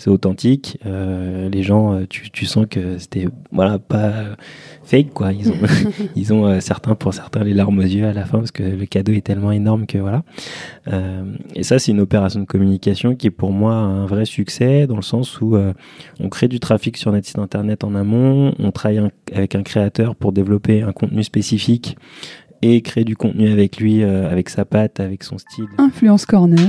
C'est authentique. Euh, les gens, euh, tu, tu sens que c'était voilà pas fake quoi. Ils ont, ils ont euh, certains pour certains les larmes aux yeux à la fin parce que le cadeau est tellement énorme que voilà. Euh, et ça, c'est une opération de communication qui est pour moi un vrai succès dans le sens où on crée du trafic sur notre site internet en amont, on travaille un- avec un créateur pour développer un contenu spécifique et créer du contenu avec lui, avec sa patte, avec son style. Influence Corner,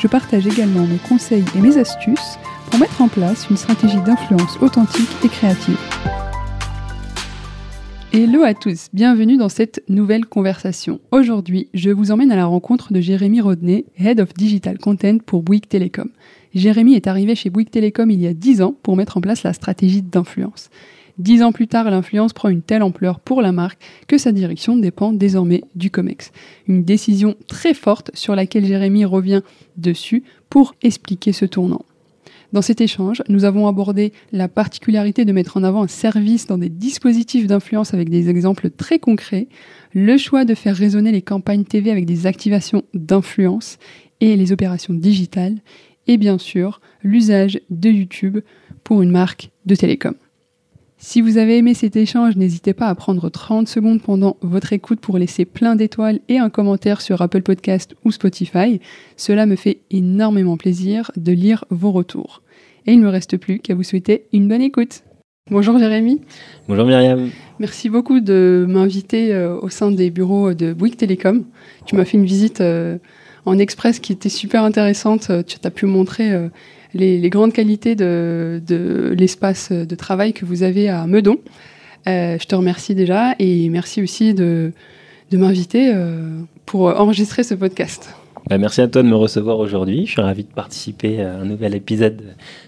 Je partage également mes conseils et mes astuces pour mettre en place une stratégie d'influence authentique et créative. Hello à tous, bienvenue dans cette nouvelle conversation. Aujourd'hui, je vous emmène à la rencontre de Jérémy Rodney, Head of Digital Content pour Bouygues Telecom. Jérémy est arrivé chez Bouygues Telecom il y a 10 ans pour mettre en place la stratégie d'influence. Dix ans plus tard, l'influence prend une telle ampleur pour la marque que sa direction dépend désormais du COMEX. Une décision très forte sur laquelle Jérémy revient dessus pour expliquer ce tournant. Dans cet échange, nous avons abordé la particularité de mettre en avant un service dans des dispositifs d'influence avec des exemples très concrets, le choix de faire résonner les campagnes TV avec des activations d'influence et les opérations digitales, et bien sûr l'usage de YouTube pour une marque de télécom. Si vous avez aimé cet échange, n'hésitez pas à prendre 30 secondes pendant votre écoute pour laisser plein d'étoiles et un commentaire sur Apple Podcast ou Spotify. Cela me fait énormément plaisir de lire vos retours. Et il ne me reste plus qu'à vous souhaiter une bonne écoute. Bonjour Jérémy, Bonjour Myriam. merci beaucoup de m'inviter euh, au sein des bureaux de Bouygues Télécom. Tu m'as fait une visite euh, en express qui était super intéressante. Euh, Tu as pu montrer les, les grandes qualités de, de l'espace de travail que vous avez à Meudon. Euh, je te remercie déjà et merci aussi de, de m'inviter euh, pour enregistrer ce podcast. Bah, merci à toi de me recevoir aujourd'hui. Je suis ravi de participer à un nouvel épisode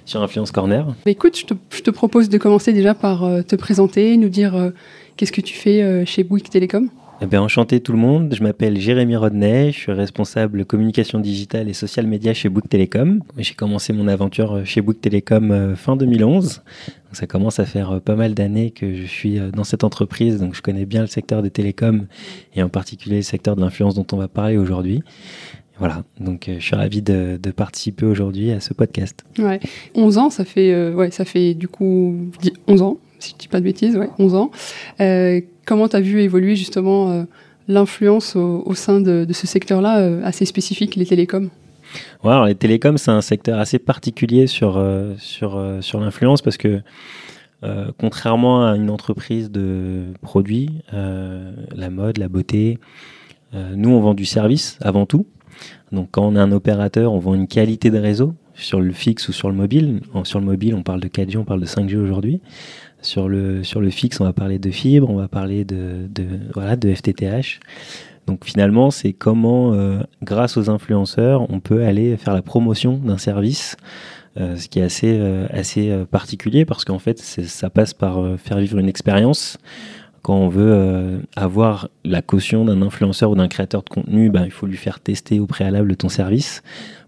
sur Influence Corner. Bah, Écoute, je te, je te propose de commencer déjà par euh, te présenter, nous dire qu'est-ce que tu fais chez Bouygues Télécom. Eh enchanté tout le monde. Je m'appelle Jérémy Rodney. Je suis responsable communication digitale et social media chez Bouygues Télécom. J'ai commencé mon aventure chez Bouygues Télécom euh, fin 2011. Donc, ça commence à faire euh, pas mal d'années que je suis euh, dans cette entreprise. Donc, je connais bien le secteur des télécoms et en particulier le secteur de l'influence dont on va parler aujourd'hui. Voilà. Donc, je suis ravi de, participer aujourd'hui à ce podcast. Ouais. 11 ans, ça fait, ça fait du coup dix- 11 ans, si je dis pas de bêtises, ouais, 11 ans. Comment tu as vu évoluer justement euh, l'influence au, sein de, ce secteur-là euh, assez spécifique, les télécoms? Les télécoms, c'est un secteur assez particulier sur, euh, sur, sur l'influence parce que, contrairement à une entreprise de produits, la mode, la beauté, nous, on vend du service avant tout. Donc, quand on est un opérateur, on vend une qualité de réseau sur le fixe ou sur le mobile. Sur le mobile, on parle de 4G, on parle de 5G aujourd'hui. Sur le, sur le fixe, on va parler de fibre, on va parler de, de, voilà, de FTTH. Donc finalement, c'est comment, euh, grâce aux influenceurs, on peut aller faire la promotion d'un service, euh, ce qui est assez, euh, assez euh, particulier parce qu'en fait, ça passe par euh, faire vivre une expérience. Quand on veut euh, avoir la caution d'un influenceur ou d'un créateur de contenu, ben, il faut lui faire tester au préalable ton service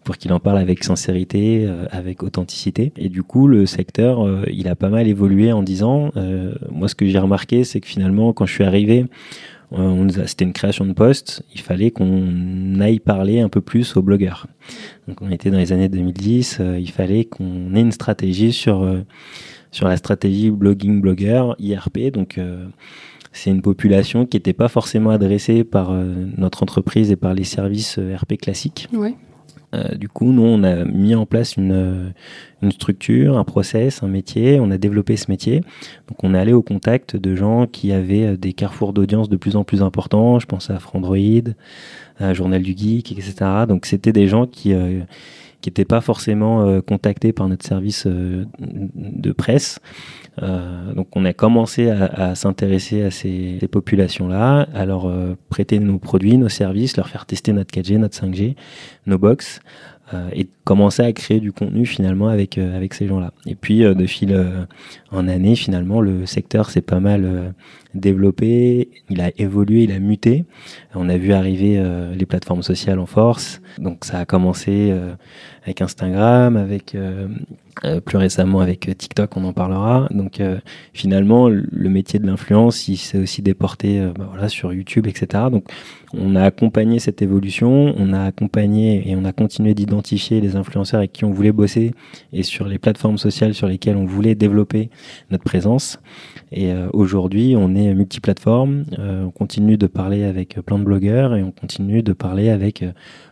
pour qu'il en parle avec sincérité, euh, avec authenticité. Et du coup, le secteur, euh, il a pas mal évolué en 10 ans. Euh, moi, ce que j'ai remarqué, c'est que finalement, quand je suis arrivé, c'était une création de poste, il fallait qu'on aille parler un peu plus aux blogueurs. Donc on était dans les années 2010, euh, il fallait qu'on ait une stratégie sur, sur la stratégie blogging blogueur, IRP. Donc c'est une population qui n'était pas forcément adressée par notre entreprise et par les services RP classiques. Ouais. Euh, du coup, nous, on a mis en place une, une structure, un process, un métier. On a développé ce métier. Donc, on est allé au contact de gens qui avaient des carrefours d'audience de plus en plus importants. Je pense à Frandroid, à Journal du Geek, etc. Donc, c'était des gens qui qui n'étaient pas forcément euh, contactés par notre service euh, de presse. Euh, donc on a commencé à, s'intéresser à ces, populations-là, à leur prêter nos produits, nos services, leur faire tester notre 4G, notre 5G, nos box. et commencer à créer du contenu finalement avec, avec ces gens-là. Et puis de fil en année, finalement, le secteur s'est pas mal développé, il a évolué, il a muté. On a vu arriver les plateformes sociales en force. Donc ça a commencé avec Instagram, avec euh, euh, plus récemment avec euh, TikTok, on en parlera. Donc finalement, le métier de l'influence, il s'est aussi déporté bah, voilà, sur YouTube, etc. Donc on a accompagné cette évolution, on a accompagné et on a continué d'identifier les influenceurs avec qui on voulait bosser et sur les plateformes sociales sur lesquelles on voulait développer notre présence. Et aujourd'hui, on est multiplateforme, on continue de parler avec plein de blogueurs et on continue de parler avec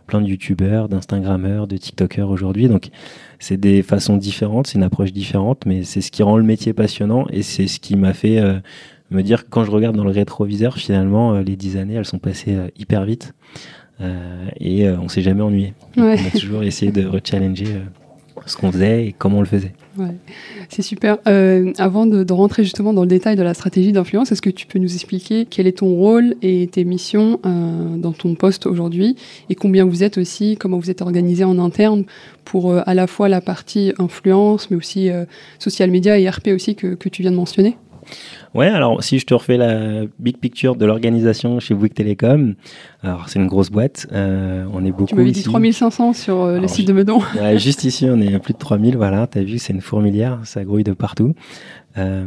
plein de youtubeurs, d'instagrammeurs, de tiktokers aujourd'hui. Donc c'est des façons différentes, c'est une approche différente, mais c'est ce qui rend le métier passionnant et c'est ce qui m'a fait euh, me dire que quand je regarde dans le rétroviseur, finalement, euh, les dix années, elles sont passées euh, hyper vite. et on s'est jamais ennuyé. On a toujours essayé de rechallenger ce qu'on faisait et comment on le faisait. C'est super. Euh, avant de, rentrer justement dans le détail de la stratégie d'influence, est-ce que tu peux nous expliquer quel est ton rôle et tes missions euh, dans ton poste aujourd'hui et combien vous êtes aussi, comment vous êtes organisé en interne pour euh, à la fois la partie influence, mais aussi social media et RP aussi que tu viens de mentionner? Ouais, alors si je te refais la big picture de l'organisation chez Bouygues Télécom, alors c'est une grosse boîte, euh, on est beaucoup. Tu m'avais dit 3500 sur euh, le site de Meudon. juste ici, on est à plus de 3000, voilà, tu as vu, c'est une fourmilière, ça grouille de partout. Euh,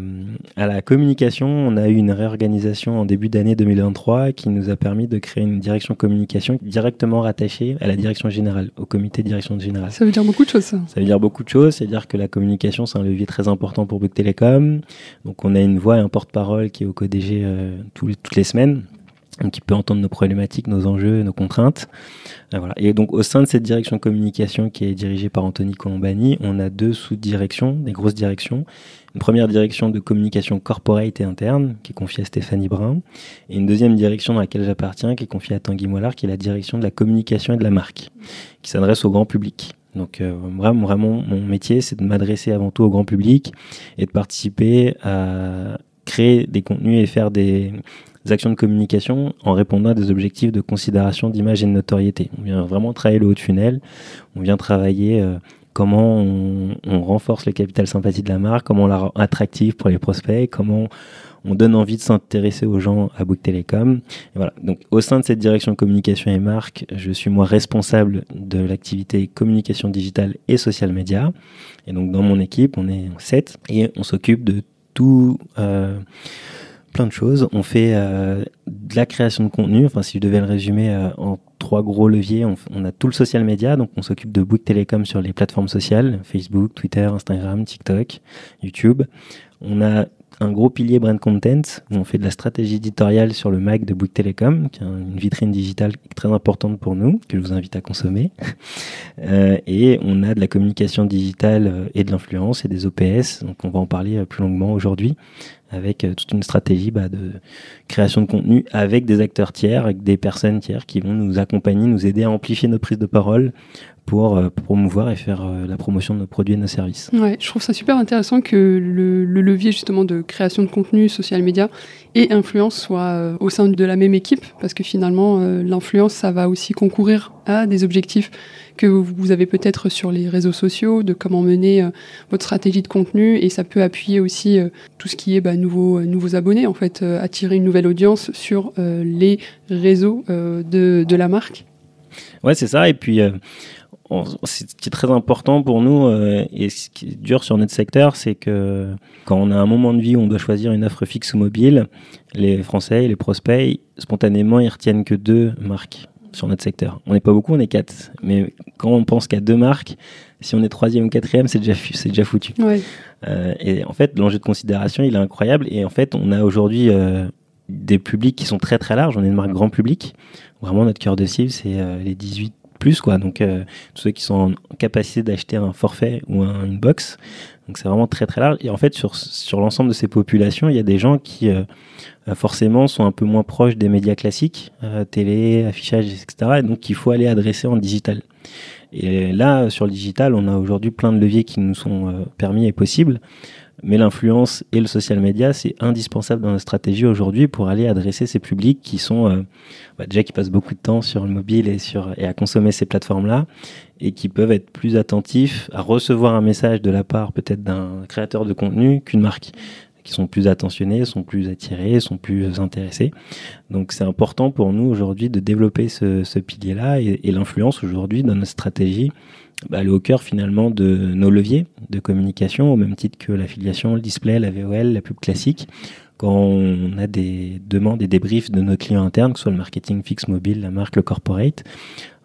à la communication, on a eu une réorganisation en début d'année 2023 qui nous a permis de créer une direction communication directement rattachée à la direction générale, au comité de direction générale. Ça veut dire beaucoup de choses, ça. Ça veut dire beaucoup de choses, c'est-à-dire que la communication, c'est un levier très important pour Bouygues Télécom. Donc on a une voix et un porte-parole qui est au CODG euh, toutes les semaines qui peut entendre nos problématiques, nos enjeux, nos contraintes. Euh, voilà. Et donc au sein de cette direction communication qui est dirigée par Anthony Colombani, on a deux sous-directions, des grosses directions. Une première direction de communication corporate et interne, qui est confiée à Stéphanie Brun, et une deuxième direction dans laquelle j'appartiens, qui est confiée à Tanguy Mollard, qui est la direction de la communication et de la marque, qui s'adresse au grand public. Donc euh, vraiment, vraiment, mon métier, c'est de m'adresser avant tout au grand public et de participer à créer des contenus et faire des, actions de communication en répondant à des objectifs de considération d'image et de notoriété. On vient vraiment travailler le haut de funnel, on vient travailler euh, comment on, renforce le capital sympathie de la marque, comment on la rend attractive pour les prospects, comment on donne envie de s'intéresser aux gens à Bouygues Télécom. voilà. Donc, au sein de cette direction communication et marque, je suis moi responsable de l'activité communication digitale et social media. Et donc, dans mon équipe, on est sept et on s'occupe de tout. Euh, plein de choses. On fait euh, de la création de contenu. Enfin, si je devais le résumer euh, en trois gros leviers, on, a tout le social media. Donc, on s'occupe de Bouygues Télécom sur les plateformes sociales Facebook, Twitter, Instagram, TikTok, YouTube. On a un gros pilier brand content où on fait de la stratégie éditoriale sur le Mac de Bouygues Télécom, qui est une vitrine digitale très importante pour nous, que je vous invite à consommer. Euh, et on a de la communication digitale et de l'influence et des OPS, donc on va en parler plus longuement aujourd'hui avec euh, toute une stratégie bah, de création de contenu avec des acteurs tiers, avec des personnes tiers qui vont nous accompagner, nous aider à amplifier notre prise de parole pour euh, promouvoir et faire euh, la promotion de nos produits et de nos services. Ouais, je trouve ça super intéressant que le, levier justement de création de contenu, social media et influence soit euh, au sein de la même équipe, parce que finalement l'influence, ça va aussi concourir à des objectifs que vous avez peut-être sur les réseaux sociaux, de comment mener votre stratégie de contenu, et ça peut appuyer aussi tout ce qui est bah, nouveaux, nouveaux abonnés, en fait, attirer une nouvelle audience sur les réseaux de, de la marque. Ouais, c'est ça. Et puis, ce qui est très important pour nous euh, et ce qui est dur sur notre secteur, c'est que quand on a un moment de vie où on doit choisir une offre fixe ou mobile, les Français, les prospects, spontanément, ils retiennent que deux marques sur notre secteur. On n'est pas beaucoup, on est quatre. Mais quand on pense qu'à deux marques, si on est troisième ou quatrième, c'est déjà, c'est déjà foutu. Euh, et en fait, l'enjeu de considération, il est incroyable. Et en fait, on a aujourd'hui euh, des publics qui sont très très larges. On est une marque grand public. Vraiment, notre cœur de cible, c'est les 18 plus, quoi. Donc, tous ceux qui sont en capacité d'acheter un forfait ou une box. Donc, c'est vraiment très, très large. Et en fait, sur, sur l'ensemble de ces populations, il y a des gens qui, forcément, sont un peu moins proches des médias classiques, télé, affichage, etc. Et donc, il faut aller adresser en digital. Et là, sur le digital, on a aujourd'hui plein de leviers qui nous sont permis et possibles. Mais l'influence et le social media, c'est indispensable dans notre stratégie aujourd'hui pour aller adresser ces publics qui sont euh, bah, déjà qui passent beaucoup de temps sur le mobile et sur et à consommer ces plateformes-là et qui peuvent être plus attentifs à recevoir un message de la part peut-être d'un créateur de contenu qu'une marque qui sont plus attentionnés, sont plus attirés, sont plus intéressés. Donc c'est important pour nous aujourd'hui de développer ce, ce pilier-là et, et l'influence aujourd'hui dans notre stratégie bah, elle est au cœur finalement de nos leviers de communication, au même titre que l'affiliation, le display, la VOL, la pub classique. Quand on a des demandes et des briefs de nos clients internes, que ce soit le marketing fixe mobile, la marque, le corporate,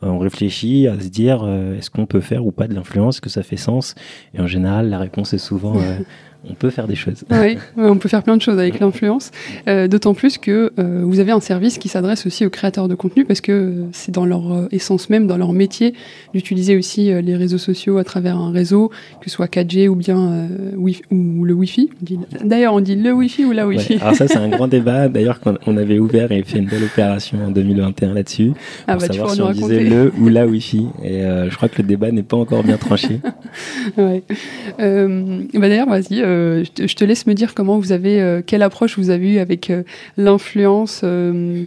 euh, on réfléchit à se dire euh, est-ce qu'on peut faire ou pas de l'influence, que ça fait sens? Et en général, la réponse est souvent euh, on peut faire des choses. Oui, on peut faire plein de choses avec l'influence. Euh, d'autant plus que euh, vous avez un service qui s'adresse aussi aux créateurs de contenu parce que euh, c'est dans leur essence même, dans leur métier, d'utiliser aussi les réseaux sociaux à travers un réseau, que ce soit 4G ou bien ou le Wi-Fi. D'ailleurs, on dit le Wi-Fi ou la Wi-Fi. alors ça, c'est un grand débat. D'ailleurs, on avait ouvert et fait une belle opération en 2021 là-dessus ah bah, savoir si on disait le ou la Wi-Fi. Et je crois que le débat n'est pas encore bien tranché. ouais. bah D'ailleurs, vas-y euh, je te laisse me dire comment vous avez, euh, quelle approche vous avez eu avec euh, l'influence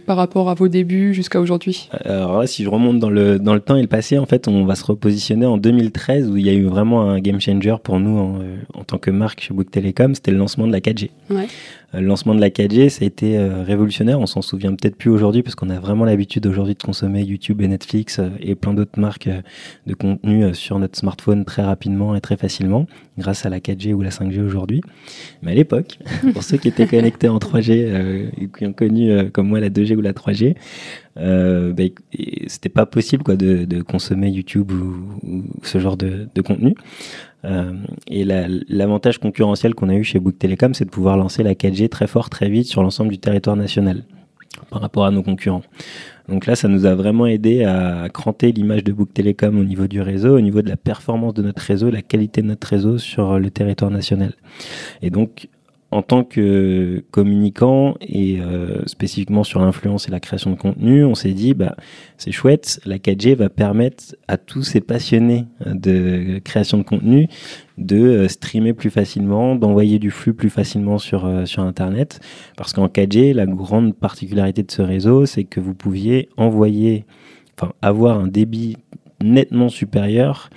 par rapport à vos débuts jusqu'à aujourd'hui? Alors là, si je remonte dans le, dans le temps et le passé, en fait, on va se repositionner en 2013 où il y a eu vraiment un game changer pour nous en, en tant que marque chez Bouygues Telecom, c'était le lancement de la 4G. Ouais. Euh, le lancement de la 4G, ça a été euh, révolutionnaire. On s'en souvient peut-être plus aujourd'hui parce qu'on a vraiment l'habitude aujourd'hui de consommer YouTube et Netflix euh, et plein d'autres marques de contenu sur notre smartphone très rapidement et très facilement grâce à la 4G ou la 5G aujourd'hui. Mais à l'époque, pour ceux qui étaient connectés en 3G et qui ont connu comme moi la 2G ou la 3G, euh, bah, c'était pas possible quoi de, de consommer YouTube ou, ce genre de, de contenu. Euh, et l'avantage concurrentiel qu'on a eu chez Bouygues Telecom, c'est de pouvoir lancer la 4G très fort, très vite sur l'ensemble du territoire national par rapport à nos concurrents. Donc là, ça nous a vraiment aidé à cranter l'image de Bouygues Telecom au niveau du réseau, au niveau de la performance de notre réseau, la qualité de notre réseau sur le territoire national. Et donc, en tant que communicant et euh, spécifiquement sur l'influence et la création de contenu, on s'est dit bah c'est chouette, la 4G va permettre à tous ces passionnés de création de contenu de euh, streamer plus facilement, d'envoyer du flux plus facilement sur euh, sur internet. Parce qu'en 4G, la grande particularité de ce réseau, c'est que vous pouviez envoyer enfin avoir un débit nettement supérieur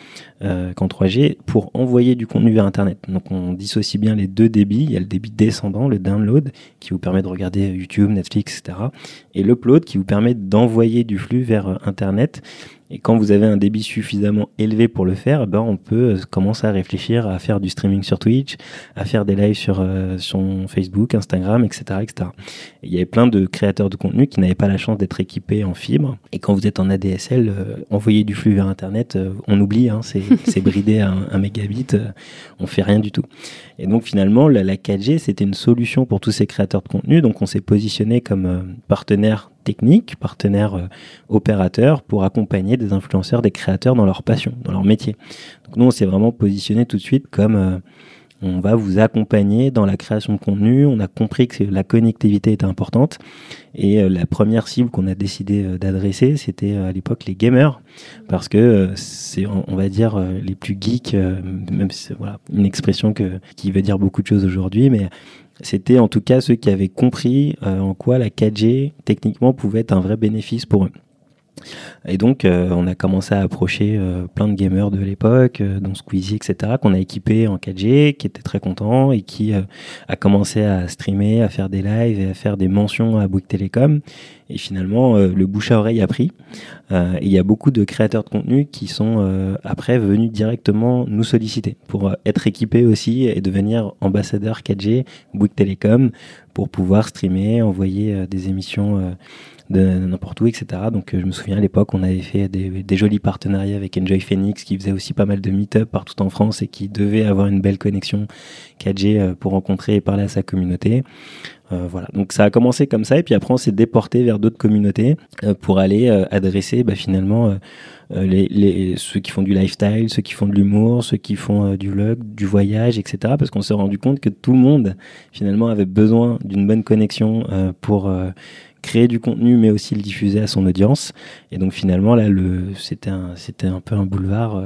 euh, qu'en 3G pour envoyer du contenu vers Internet. Donc on dissocie bien les deux débits. Il y a le débit descendant, le download, qui vous permet de regarder YouTube, Netflix, etc. Et l'upload qui vous permet d'envoyer du flux vers euh, Internet et quand vous avez un débit suffisamment élevé pour le faire, ben on peut euh, commencer à réfléchir à faire du streaming sur Twitch, à faire des lives sur, euh, Facebook, Instagram, etc., etc. il y avait plein de créateurs de contenu qui n'avaient pas la chance d'être équipés en fibre. Et quand vous êtes en ADSL, euh, envoyer du flux vers Internet, on oublie, hein, c'est bridé à un, mégabit, on fait rien du tout. Et donc finalement, la, la 4G, c'était une solution pour tous ces créateurs de contenu. Donc on s'est positionné comme partenaire techniques, partenaires euh, opérateurs pour accompagner des influenceurs, des créateurs dans leur passion, dans leur métier. Donc nous, on s'est vraiment positionné tout de suite comme euh, on va vous accompagner dans la création de contenu. On a compris que la connectivité était importante. Et euh, la première cible qu'on a décidé d'adresser, c'était à l'époque les gamers. Parce que c'est, on, va dire, les plus geeks, même si c'est voilà, une expression qui veut dire beaucoup de choses aujourd'hui, mais c'était en tout cas ceux qui avaient compris euh, en quoi la 4G techniquement pouvait être un vrai bénéfice pour eux. Et donc, euh, on a commencé à approcher euh, plein de gamers de l'époque, dont Squeezie, etc., qu'on a équipé en 4G, qui étaient très contents et qui a commencé à streamer, à faire des lives et à faire des mentions à Bouygues Télécom. Et finalement, le bouche à oreille a pris. Euh, il y a beaucoup de créateurs de contenu qui sont euh, après venus directement nous solliciter pour euh, être équipés aussi et devenir ambassadeurs 4G, Bouygues Telecom, pour pouvoir streamer, envoyer des émissions n'importe où, etc. Donc je me souviens à l'époque, on avait fait des, jolis partenariats avec Enjoy Phoenix qui faisait aussi pas mal de meet-up partout en France et qui devait avoir une belle connexion 4G pour rencontrer et parler à sa communauté. voilà. Donc ça a commencé comme ça et puis après on s'est déporté vers d'autres communautés pour aller adresser bah, finalement ceux qui font du lifestyle, ceux qui font de l'humour, ceux qui font du vlog, du voyage, etc. Parce qu'on s'est rendu compte que tout le monde finalement avait besoin d'une bonne connexion pour créer du contenu mais aussi le diffuser à son audience. Et donc finalement là, c'était un, un peu un boulevard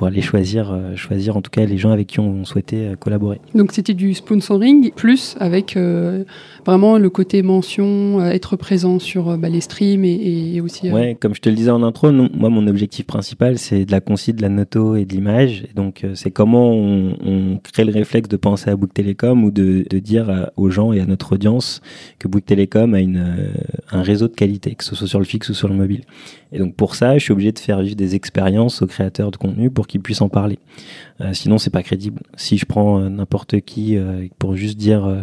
pour aller choisir, euh, choisir en tout cas les gens avec qui on souhaitait euh, collaborer. Donc c'était du sponsoring plus avec euh, vraiment le côté mention, être présent sur bah, les streams et, aussi. Ouais, comme je te le disais en intro, moi mon objectif principal c'est de la concis, de la noto et de l'image. Donc c'est comment on, crée le réflexe de penser à Bouygues Télécom ou de, de, dire aux gens et à notre audience que Bouygues Télécom a une, un réseau de qualité, que ce soit sur le fixe ou sur le mobile. Et donc pour ça, je suis obligé de faire vivre des expériences aux créateurs de contenu pour qu'ils puissent en parler. Euh, sinon, c'est pas crédible. Si je prends euh, n'importe qui euh, pour juste dire euh,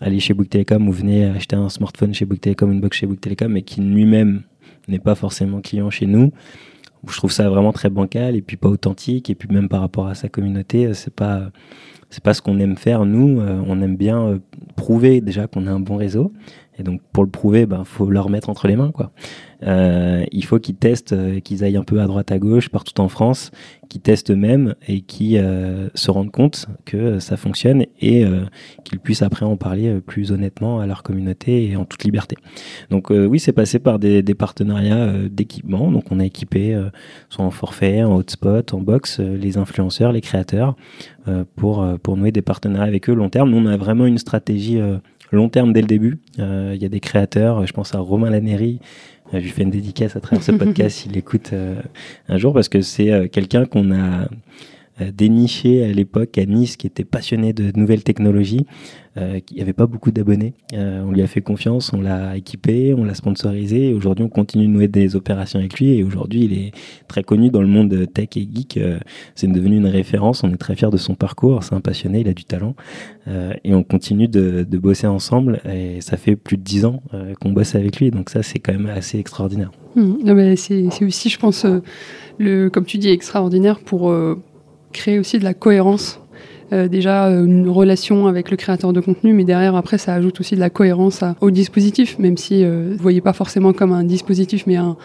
allez chez Bouygues Telecom ou venez acheter un smartphone chez Bouygues Telecom, une box chez Bouygues Telecom, et qui lui-même n'est pas forcément client chez nous, je trouve ça vraiment très bancal et puis pas authentique. Et puis même par rapport à sa communauté, c'est pas c'est pas ce qu'on aime faire. Nous, on aime bien prouver déjà qu'on a un bon réseau. Et donc pour le prouver, ben faut leur mettre entre les mains quoi. Euh, il faut qu'ils testent, euh, qu'ils aillent un peu à droite à gauche partout en France, qu'ils testent eux-mêmes et qui euh, se rendent compte que ça fonctionne et qu'ils puissent après en parler plus honnêtement à leur communauté et en toute liberté. Donc oui, c'est passé par des, partenariats d'équipement. Donc on a équipé soit en forfait, en hotspot, en box, les influenceurs, les créateurs pour nouer des partenariats avec eux long terme. Nous on a vraiment une stratégie long terme dès le début. Il y a des créateurs, je pense à Romain Laneri, je lui fais une dédicace à travers ce podcast s'il écoute euh, un jour parce que c'est euh, quelqu'un qu'on a déniché à l'époque à Nice qui était passionné de nouvelles technologies euh, qui avait pas beaucoup d'abonnés. Euh, on lui a fait confiance, on l'a équipé, on l'a sponsorisé. Aujourd'hui, on continue de nouer des opérations avec lui. Et aujourd'hui, il est très connu dans le monde tech et geek. Euh, c'est devenu une référence. On est très fiers de son parcours. C'est un passionné, il a du talent. Euh, et on continue de, bosser ensemble. Et ça fait plus de dix ans qu'on bosse avec lui. Donc ça, c'est quand même assez extraordinaire. Mmh. c'est aussi, je pense, le, comme tu dis, extraordinaire pour créer aussi de la cohérence euh, déjà euh, une relation avec le créateur de contenu, mais derrière, après, ça ajoute aussi de la cohérence au dispositif, même si euh, vous ne voyez pas forcément comme un dispositif, mais un,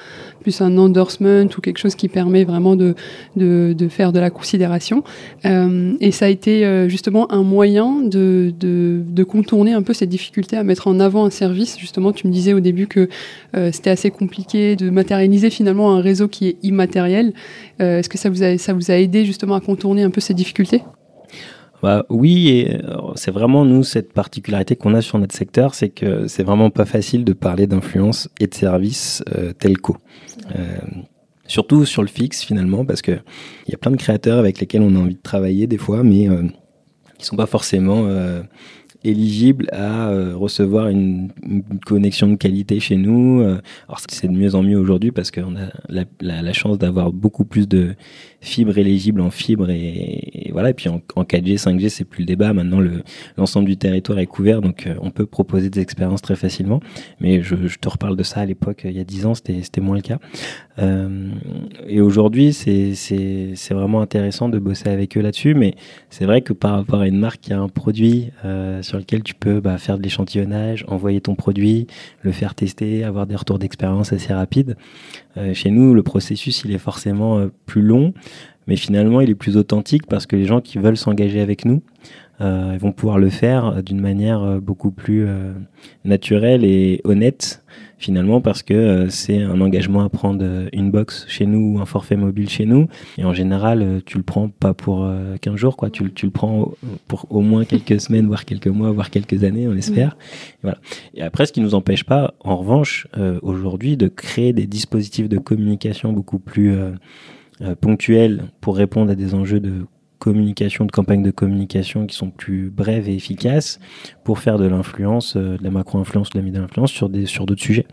plus un endorsement ou quelque chose qui permet vraiment de, de, de faire de la considération. et ça a été justement un moyen de, de, de, contourner un peu cette difficulté à mettre en avant un service. Justement, tu me disais au début que c'était assez compliqué de matérialiser finalement un réseau qui est immatériel. Est-ce que ça vous, a, ça vous a aidé justement à contourner un peu ces difficultés? Bah, oui, et euh, c'est vraiment nous cette particularité qu'on a sur notre secteur, c'est que c'est vraiment pas facile de parler d'influence et de services euh, telco. Euh, surtout sur le fixe finalement, parce que il y a plein de créateurs avec lesquels on a envie de travailler des fois, mais euh, qui sont pas forcément éligible à euh, recevoir une, connexion de qualité chez nous. Euh, alors c'est de mieux en mieux aujourd'hui parce qu'on a la, la, la chance d'avoir beaucoup plus de fibres éligibles en fibre et, voilà. Et puis en, en 4G, 5G, c'est plus le débat. Maintenant, l'ensemble du territoire est couvert, donc euh, on peut proposer des expériences très facilement. Mais je, te reparle de ça à l'époque, il y a 10 ans, c'était moins le cas. Euh, et aujourd'hui, c'est vraiment intéressant de bosser avec eux là-dessus. Mais c'est vrai que par rapport à une marque qui a un produit euh, sur lequel tu peux bah, faire de l'échantillonnage, envoyer ton produit, le faire tester, avoir des retours d'expérience assez rapides. Euh, chez nous, le processus, il est forcément euh, plus long, mais finalement, il est plus authentique parce que les gens qui veulent s'engager avec nous, euh, ils vont pouvoir le faire d'une manière beaucoup plus naturelle et honnête finalement parce que euh, c'est un engagement à prendre euh, une box chez nous ou un forfait mobile chez nous. Et en général euh, tu le prends pas pour 15 jours quoi. Tu, tu, le prends pour au moins quelques semaines voire quelques mois voire quelques années on espère. Et voilà. Et après ce qui nous empêche pas en revanche aujourd'hui de créer des dispositifs de communication beaucoup plus ponctuels pour répondre à des enjeux de communication, de campagnes de communication qui sont plus brèves et efficaces pour faire de l'influence, euh, de la macro-influence, de la mid-influence sur des sur d'autres sujets.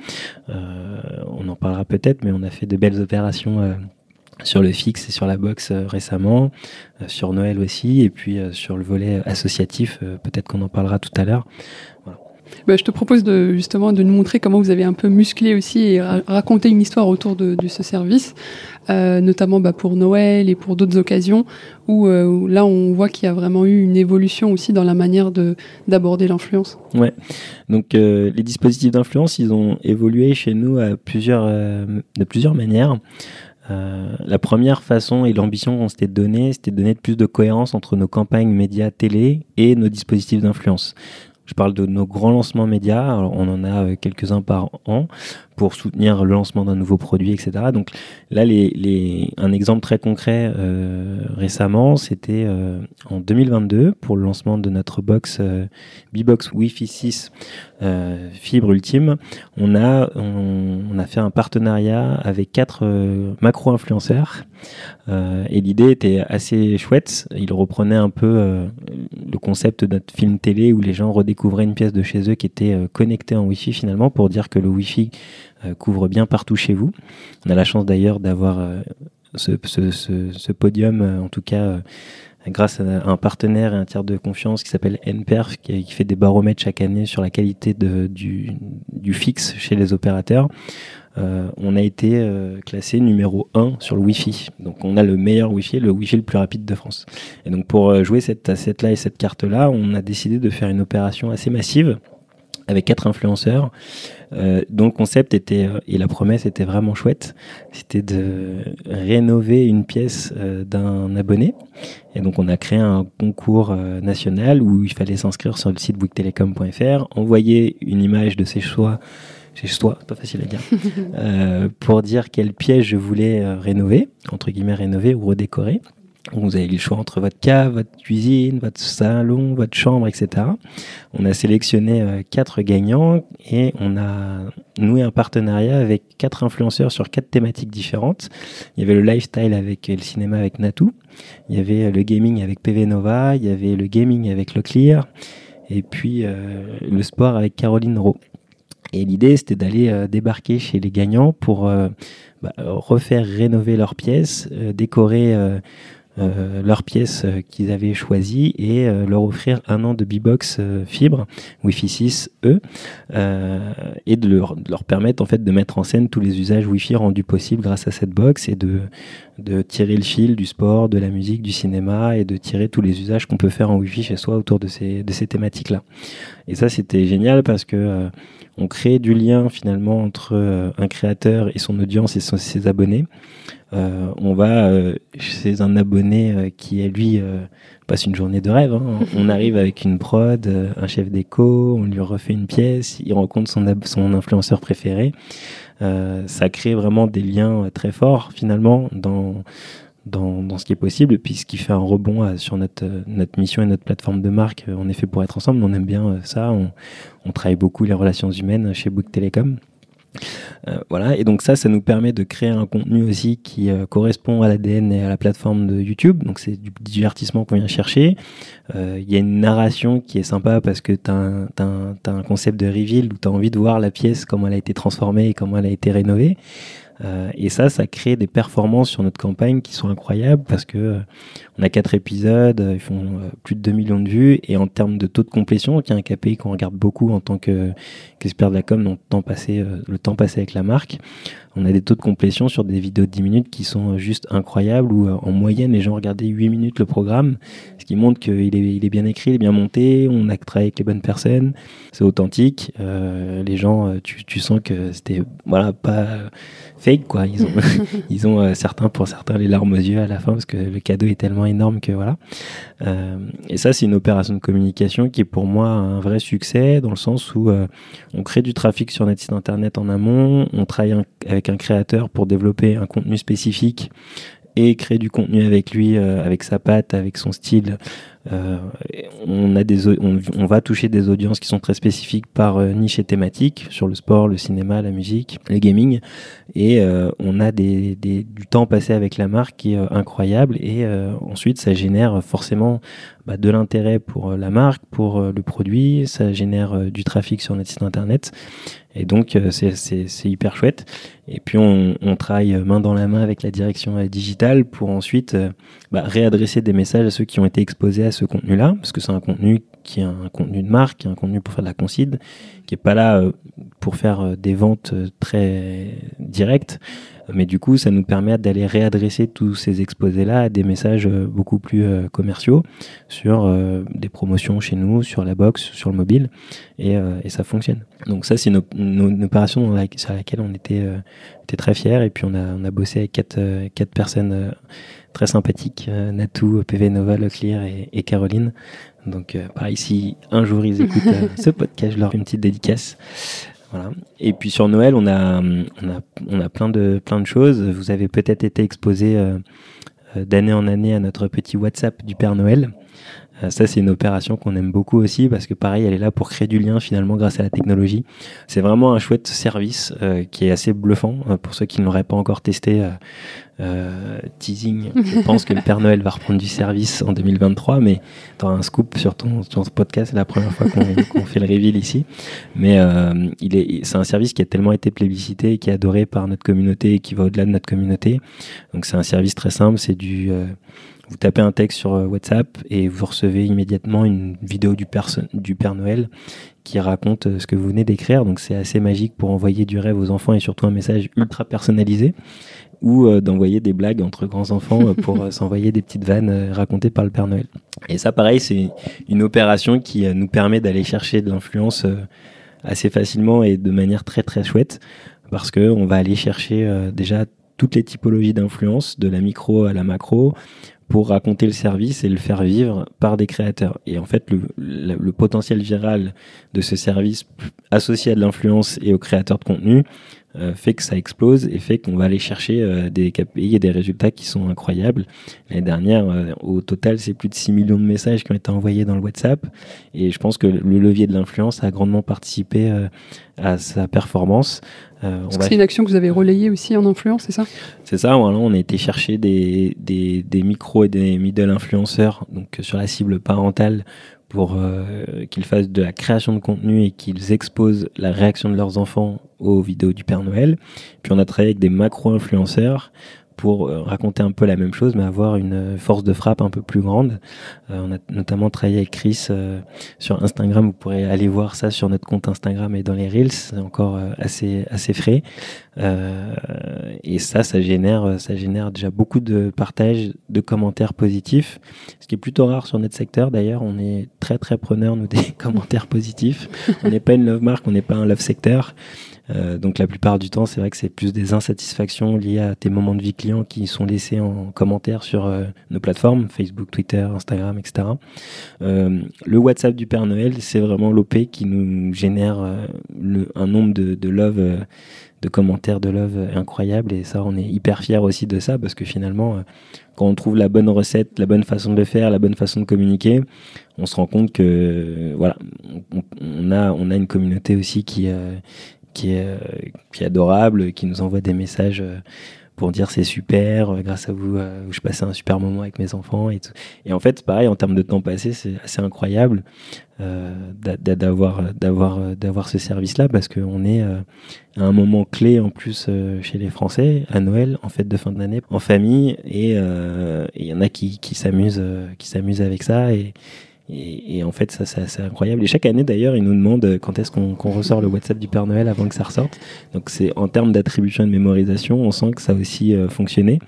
Euh, on en parlera peut-être, mais on a fait de belles opérations euh, sur le fixe et sur la box récemment, sur Noël aussi, et puis sur le volet associatif, peut-être qu'on en parlera tout à l'heure. Bah, je te propose de, justement de nous montrer comment vous avez un peu musclé aussi et raconté une histoire autour de, ce service, euh, notamment bah, pour Noël et pour d'autres occasions, où, euh, là on voit qu'il y a vraiment eu une évolution aussi dans la manière d'aborder l'influence. Ouais, donc euh, les dispositifs d'influence, ils ont évolué chez nous de plusieurs manières. la première façon et l'ambition qu'on s'était donné, c'était de donner plus de cohérence entre nos campagnes médias télé et nos dispositifs d'influence. Je parle de nos grands lancements médias. on en a euh, quelques-uns par an pour soutenir le lancement d'un nouveau produit, etc. Donc là, les, un exemple très concret euh, récemment, c'était euh, en 2022 pour le lancement de notre box B-Box Wi-Fi 6 fibre ultime. On a, on, a fait un partenariat avec quatre macro-influenceurs et l'idée était assez chouette. Il reprenait un peu le concept d'un film télé où les gens redécouvraient une pièce de chez eux qui était euh, connectée en Wi-Fi finalement pour dire que le Wi-Fi euh, couvre bien partout chez vous. On a la chance d'ailleurs d'avoir euh, ce, podium, en tout cas grâce à un partenaire et un tiers de confiance qui s'appelle NPerf, qui, fait des baromètres chaque année sur la qualité du, fixe chez les opérateurs. Euh, on a été euh, classé numéro 1 sur le Wi-Fi. Donc on a le meilleur Wi-Fi, le Wi-Fi le plus rapide de France. Et donc pour euh, jouer cette asset-là et cette carte-là, on a décidé de faire une opération assez massive avec quatre influenceurs dont le concept était et la promesse était vraiment chouette. C'était de rénover une pièce d'un abonné. Et donc on a créé un concours national où il fallait s'inscrire sur le site booktelecom.fr, envoyer une image de ses choix chez soi, pas facile à dire, euh, pour dire quel piège je voulais euh, rénover, entre guillemets rénover ou redécorer. Vous avez le choix entre votre cave, votre cuisine, votre salon, votre chambre, etc. On a sélectionné euh, quatre gagnants et on a noué un partenariat avec quatre influenceurs sur quatre thématiques différentes. Il y avait le lifestyle avec le cinéma avec Natou, il y avait le gaming avec PV Nova, il y avait le gaming avec Leclerc et puis le sport avec Caroline Rowe. Et l'idée, c'était d'aller euh, débarquer chez les gagnants pour euh, bah, refaire rénover leurs pièces, euh, leurs pièces qu'ils avaient choisies et leur offrir un an de B-Box fibre Wi-Fi 6E et de leur, leur, permettre en fait de mettre en scène tous les usages Wi-Fi rendus possibles grâce à cette box et de, de tirer le fil du sport, de la musique, du cinéma et de tirer tous les usages qu'on peut faire en Wi-Fi chez soi autour de ces, de ces thématiques-là. Et ça, c'était génial parce que on crée du lien finalement entre euh, un créateur et son audience et ses abonnés. Euh, on va euh, chez un abonné qui, est lui, passe une journée de rêve. Hein. On arrive avec une prod, un chef d'écho, on lui refait une pièce, il rencontre son, son influenceur préféré. Ça crée vraiment des liens très forts finalement dans, dans, ce qui est possible, puis ce qui fait un rebond euh, sur notre, euh, notre mission et notre plateforme de marque. On est fait pour être ensemble, on aime bien euh, ça, on, on travaille beaucoup les relations humaines chez Book Telecom. Euh, voilà, et donc ça, ça nous permet de créer un contenu aussi qui correspond à l'ADN et à la plateforme de YouTube. Donc c'est du divertissement qu'on vient chercher. Il y a une narration qui est sympa parce que tu as, un concept de reveal où tu as envie de voir la pièce, comment elle a été transformée et comment elle a été rénovée. Euh, et ça, ça crée des performances sur notre campagne qui sont incroyables parce que euh, on a quatre épisodes, euh, ils font plus de 2 millions de vues et en termes de taux de complétion, qui est un KPI qu'on regarde beaucoup en tant qu'expert de la com, le temps passé, le temps passé avec la marque, on a des taux de complétion sur des vidéos de 10 minutes qui sont juste incroyables où en moyenne les gens regardaient 8 minutes le programme, ce qui montre qu'il est, il est bien écrit, il est bien monté, on a travaillé avec les bonnes personnes, c'est authentique, les gens, tu, tu sens que c'était voilà pas fake quoi. Ils ont, ils ont euh, certains pour certains les larmes aux yeux à la fin parce que le cadeau est tellement énorme que voilà. Euh, et ça c'est une opération de communication qui est pour moi un vrai succès dans le sens où euh, on crée du trafic sur notre site internet en amont, on travaille avec un créateur pour développer un contenu spécifique et créer du contenu avec lui, avec sa patte, avec son style, euh, on, a des, on, va toucher des audiences qui sont très spécifiques par euh, niche et thématique, sur le sport, le cinéma, la musique, le gaming. Et euh, on a des, des, du temps passé avec la marque qui est incroyable. Et ensuite, ça génère forcément bah, de l'intérêt pour la marque, pour le produit, ça génère du trafic sur notre site internet. Et donc, c'est hyper chouette. Et puis, on, on, travaille main dans la main avec la direction digitale pour ensuite bah, réadresser des messages à ceux qui ont été exposés à ce contenu-là, parce que c'est un contenu qui est un contenu de marque, qui est un contenu pour faire de la concide, qui est pas là euh, pour faire euh, des ventes euh, très directes, mais du coup, ça nous permet d'aller réadresser tous ces exposés-là à des messages beaucoup plus commerciaux sur des promotions chez nous, sur la box, sur le mobile, et, ça fonctionne. Donc ça, c'est une, opération sur laquelle on était, très fiers, et puis on a, bossé avec quatre, personnes très sympathiques, Natou, PV Nova, Leclerc et, et Caroline. Donc, euh, pareil, si un jour ils écoutent euh, ce podcast, je leur fais une petite dédicace. Et puis sur Noël, on a, plein, de, plein de choses. Vous avez peut-être été exposé euh, d'année en année à notre petit WhatsApp du Père Noël. Ça, c'est une opération qu'on aime beaucoup aussi parce que pareil, elle est là pour créer du lien finalement grâce à la technologie. C'est vraiment un chouette service qui est assez bluffant pour ceux qui ne l'auraient pas encore testé. Euh, teasing, je pense que le Père Noël va reprendre du service en 2023, mais tu un scoop sur ton, sur podcast, c'est la première fois qu'on fait le reveal ici. Mais euh, il est, c'est un service qui a tellement été plébiscité, qui est adoré par notre communauté et qui va au-delà de notre communauté. Donc c'est un service très simple, c'est du... Euh, vous tapez un texte sur WhatsApp et vous recevez immédiatement une vidéo du, Père Noël qui raconte ce que vous venez d'écrire. Donc c'est assez magique pour envoyer du rêve aux enfants et surtout un message ultra personnalisé ou euh, d'envoyer des blagues entre grands enfants euh, pour euh, s'envoyer des petites vannes racontées par le Père Noël. Et ça, pareil, c'est une opération qui nous permet d'aller chercher de l'influence assez facilement et de manière très très chouette parce que on va aller chercher déjà toutes les typologies d'influence, de la micro à la macro, pour raconter le service et le faire vivre par des créateurs. Et en fait, le, potentiel viral de ce service associé à de l'influence et aux créateurs de contenu, fait que ça explose et fait qu'on va aller chercher euh, des KPI et des résultats qui sont incroyables. L'année dernière, euh, au total, c'est plus de 6 millions de messages qui ont été envoyés dans le WhatsApp. Et je pense que le levier de l'influence a grandement participé à sa performance. c'est une action que vous avez relayée aussi en influence, c'est ça? C'est ça, voilà, on a été chercher des, des, des micros et des middle influenceurs donc sur la cible parentale pour euh, qu'ils fassent de la création de contenu et qu'ils exposent la réaction de leurs enfants aux vidéos du Père Noël. Puis on a travaillé avec des macro-influenceurs pour euh, raconter un peu la même chose, mais avoir une euh, force de frappe un peu plus grande. Euh, on a notamment travaillé avec Chris sur Instagram. Vous pourrez aller voir ça sur notre compte Instagram et dans les reels. C'est encore assez assez frais. Et ça, ça génère ça génère déjà beaucoup de partages, de commentaires positifs, ce qui est plutôt rare sur notre secteur. D'ailleurs, on est très très preneur nous des commentaires positifs. On n'est pas une love marque, on n'est pas un love secteur. Euh, donc la plupart du temps, c'est vrai que c'est plus des insatisfactions liées à tes moments de vie client qui sont laissés en commentaire sur euh, nos plateformes, Facebook, Twitter, Instagram, etc. Euh, le WhatsApp du Père Noël, c'est vraiment l'OP qui nous génère un nombre de, de love de commentaires de love incroyable et ça on est hyper fier aussi de ça parce que finalement quand on trouve la bonne recette, la bonne façon de le faire, la bonne façon de communiquer, on se rend compte que voilà, on, a on a une communauté aussi qui qui est, euh, qui est adorable, qui nous envoie des messages euh, pour dire c'est super, euh, grâce à vous, je passais un super moment avec mes enfants et tout. Et en fait, pareil, en termes de temps passé, c'est assez incroyable d'avoir d'avoir d'avoir ce service-là parce qu'on est à un moment clé en plus chez les Français à Noël, en fête de fin d'année, en famille, et il y en a qui, qui s'amusent qui s'amusent avec ça et et, et, en fait, ça, ça c'est incroyable. Et chaque année, d'ailleurs, ils nous demandent quand est-ce qu'on ressort le WhatsApp du Père Noël avant que ça ressorte. Donc, c'est en termes d'attribution et de mémorisation, on sent que ça a aussi euh, fonctionné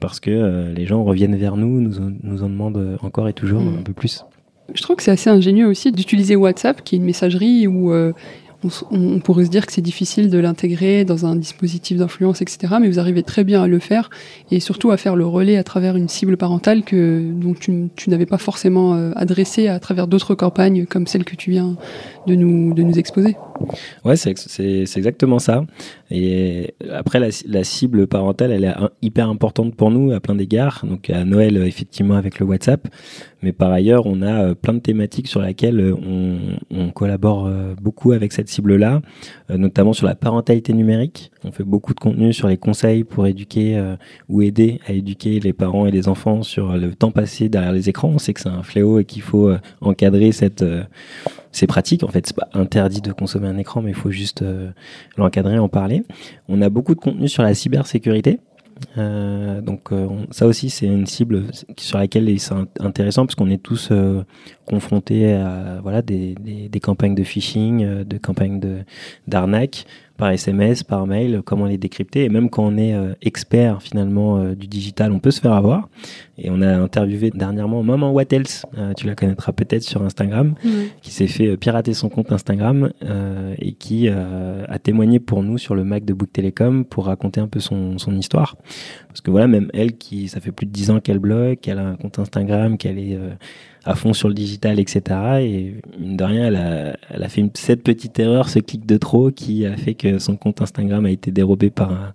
parce que euh, les gens reviennent vers nous, nous, nous en demandent encore et toujours mmh. un peu plus. Je trouve que c'est assez ingénieux aussi d'utiliser WhatsApp, qui est une messagerie où euh, on, pourrait se dire que c'est difficile de l'intégrer dans un dispositif d'influence, etc. Mais vous arrivez très bien à le faire et surtout à faire le relais à travers une cible parentale que, dont tu, n'avais pas forcément euh, adressé à travers d'autres campagnes comme celle que tu viens de nous, de nous exposer. Ouais, c'est exactement ça. Et après, la, cible parentale, elle est hyper importante pour nous à plein d'égards. Donc à Noël, effectivement, avec le WhatsApp. Mais par ailleurs, on a euh, plein de thématiques sur lesquelles euh, on, collabore euh, beaucoup avec cette cible-là, notamment sur la parentalité numérique. On fait beaucoup de contenu sur les conseils pour éduquer ou aider à éduquer les parents et les enfants sur le temps passé derrière les écrans. On sait que c'est un fléau et qu'il faut encadrer cette c'est pratique en fait. C'est pas interdit de consommer un écran, mais il faut juste l'encadrer, en parler. On a beaucoup de contenu sur la cybersécurité. Euh, donc euh, ça aussi c'est une cible sur laquelle c'est intéressant parce qu'on est tous euh, confrontés à voilà des, des, des, campagnes de phishing, de campagnes de d'arnaque par SMS, par mail, comment les décrypter. Et même quand on est euh, expert finalement euh, du digital, on peut se faire avoir. Et on a interviewé dernièrement Maman What Else, euh, tu la connaîtras peut-être sur Instagram, qui s'est fait pirater son compte Instagram et qui a témoigné pour nous sur le Mac de Book Telecom pour raconter un peu son, son histoire. Parce que voilà, même elle, qui ça fait plus de 10 ans qu'elle blogue, qu'elle a un compte Instagram, qu'elle est à fond sur le digital, etc. Et mine de rien, elle a, elle a fait une, cette petite erreur, ce clic de trop, qui a fait que son compte Instagram a été dérobé par un,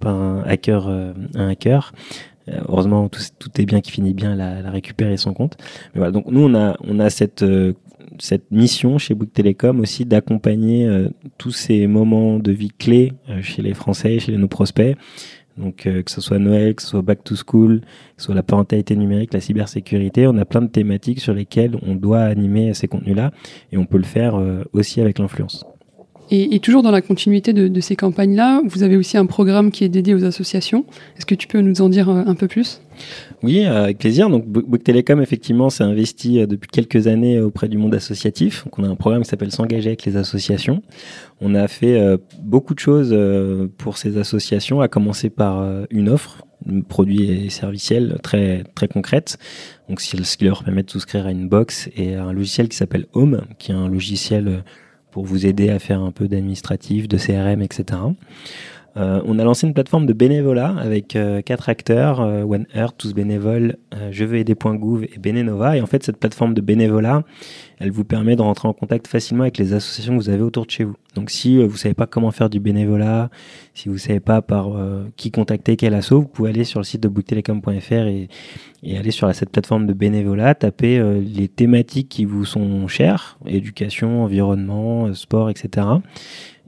par un hacker. Euh, un hacker. Euh, heureusement, tout, est bien qui finit bien, elle a, récupéré son compte. Mais voilà, donc nous, on a, on a cette, euh, cette mission chez Bouygues Télécom aussi d'accompagner tous ces moments de vie clés chez les Français, chez nos prospects, donc euh, que ce soit Noël, que ce soit Back to School, que ce soit la parentalité numérique, la cybersécurité, on a plein de thématiques sur lesquelles on doit animer ces contenus-là et on peut le faire euh, aussi avec l'influence. Et, toujours dans la continuité de, ces campagnes-là, vous avez aussi un programme qui est dédié aux associations. Est-ce que tu peux nous en dire euh, un peu plus? Oui, euh, avec plaisir. Donc Bouygues Télécom, effectivement, s'est investi euh, depuis quelques années auprès du monde associatif. Donc, on a un programme qui s'appelle S'engager avec les associations. On a fait beaucoup de choses pour ces associations, à commencer par une offre produits et serviciels très très concrète. Donc ce qui leur permet de souscrire à une box et à un logiciel qui s'appelle Home, qui est un logiciel pour vous aider à faire un peu d'administratif, de CRM, etc. Euh, on a lancé une plateforme de bénévolat avec euh, quatre acteurs, euh, One Earth, Tous Bénévoles, Je veux aider.gouv et Bénénova. Et en fait, cette plateforme de bénévolat, elle vous permet de rentrer en contact facilement avec les associations que vous avez autour de chez vous. Donc si vous savez pas comment faire du bénévolat, si vous savez pas par qui contacter, quel asso, vous pouvez aller sur le site de booktelecom.fr et, et, aller sur cette plateforme de bénévolat, taper les thématiques qui vous sont chères, éducation, environnement, sport, etc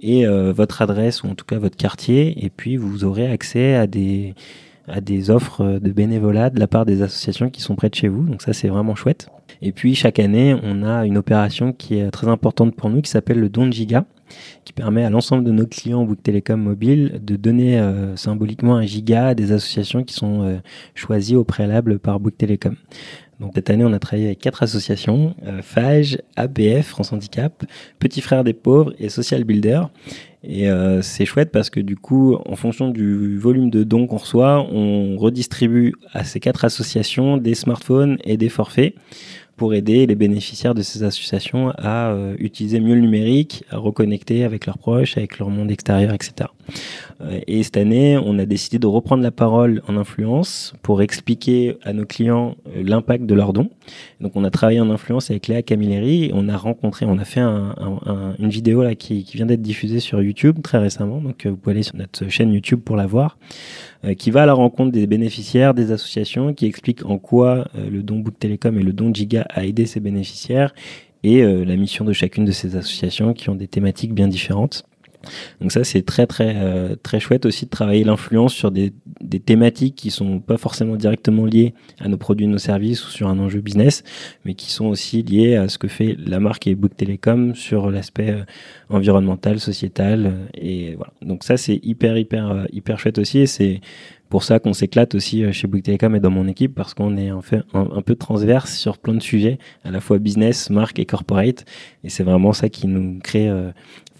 et euh, votre adresse ou en tout cas votre quartier et puis vous aurez accès à des à des offres de bénévolat de la part des associations qui sont près de chez vous. Donc ça c'est vraiment chouette. Et puis chaque année, on a une opération qui est très importante pour nous qui s'appelle le don de giga qui permet à l'ensemble de nos clients Bouygues Télécom Mobile de donner euh, symboliquement un giga à des associations qui sont euh, choisies au préalable par Bouygues Télécom. Donc cette année, on a travaillé avec quatre associations euh, FAGE, APF, France Handicap, Petits Frères des Pauvres et Social Builder. Et euh, c'est chouette parce que du coup, en fonction du volume de dons qu'on reçoit, on redistribue à ces quatre associations des smartphones et des forfaits pour aider les bénéficiaires de ces associations à euh, utiliser mieux le numérique, à reconnecter avec leurs proches, avec leur monde extérieur, etc. Euh, et cette année, on a décidé de reprendre la parole en influence pour expliquer à nos clients euh, l'impact de leurs dons. Donc, on a travaillé en influence avec Léa Camilleri. On a rencontré, on a fait un, un, une vidéo là qui, qui vient d'être diffusée sur YouTube très récemment. Donc, vous pouvez aller sur notre chaîne YouTube pour la voir. Euh, qui va à la rencontre des bénéficiaires, des associations, qui explique en quoi euh, le don Book Télécom et le don Giga a aidé ses bénéficiaires et euh, la mission de chacune de ces associations qui ont des thématiques bien différentes. Donc ça c'est très très euh, très chouette aussi de travailler l'influence sur des, des, thématiques qui sont pas forcément directement liées à nos produits, nos services ou sur un enjeu business, mais qui sont aussi liées à ce que fait la marque et Book Telecom sur l'aspect euh, environnemental, sociétal euh, et voilà. Donc ça c'est hyper hyper hyper chouette aussi et c'est pour ça qu'on s'éclate aussi chez Bouygues Telecom et dans mon équipe parce qu'on est en fait un, un, peu transverse sur plein de sujets, à la fois business, marque et corporate. Et c'est vraiment ça qui nous crée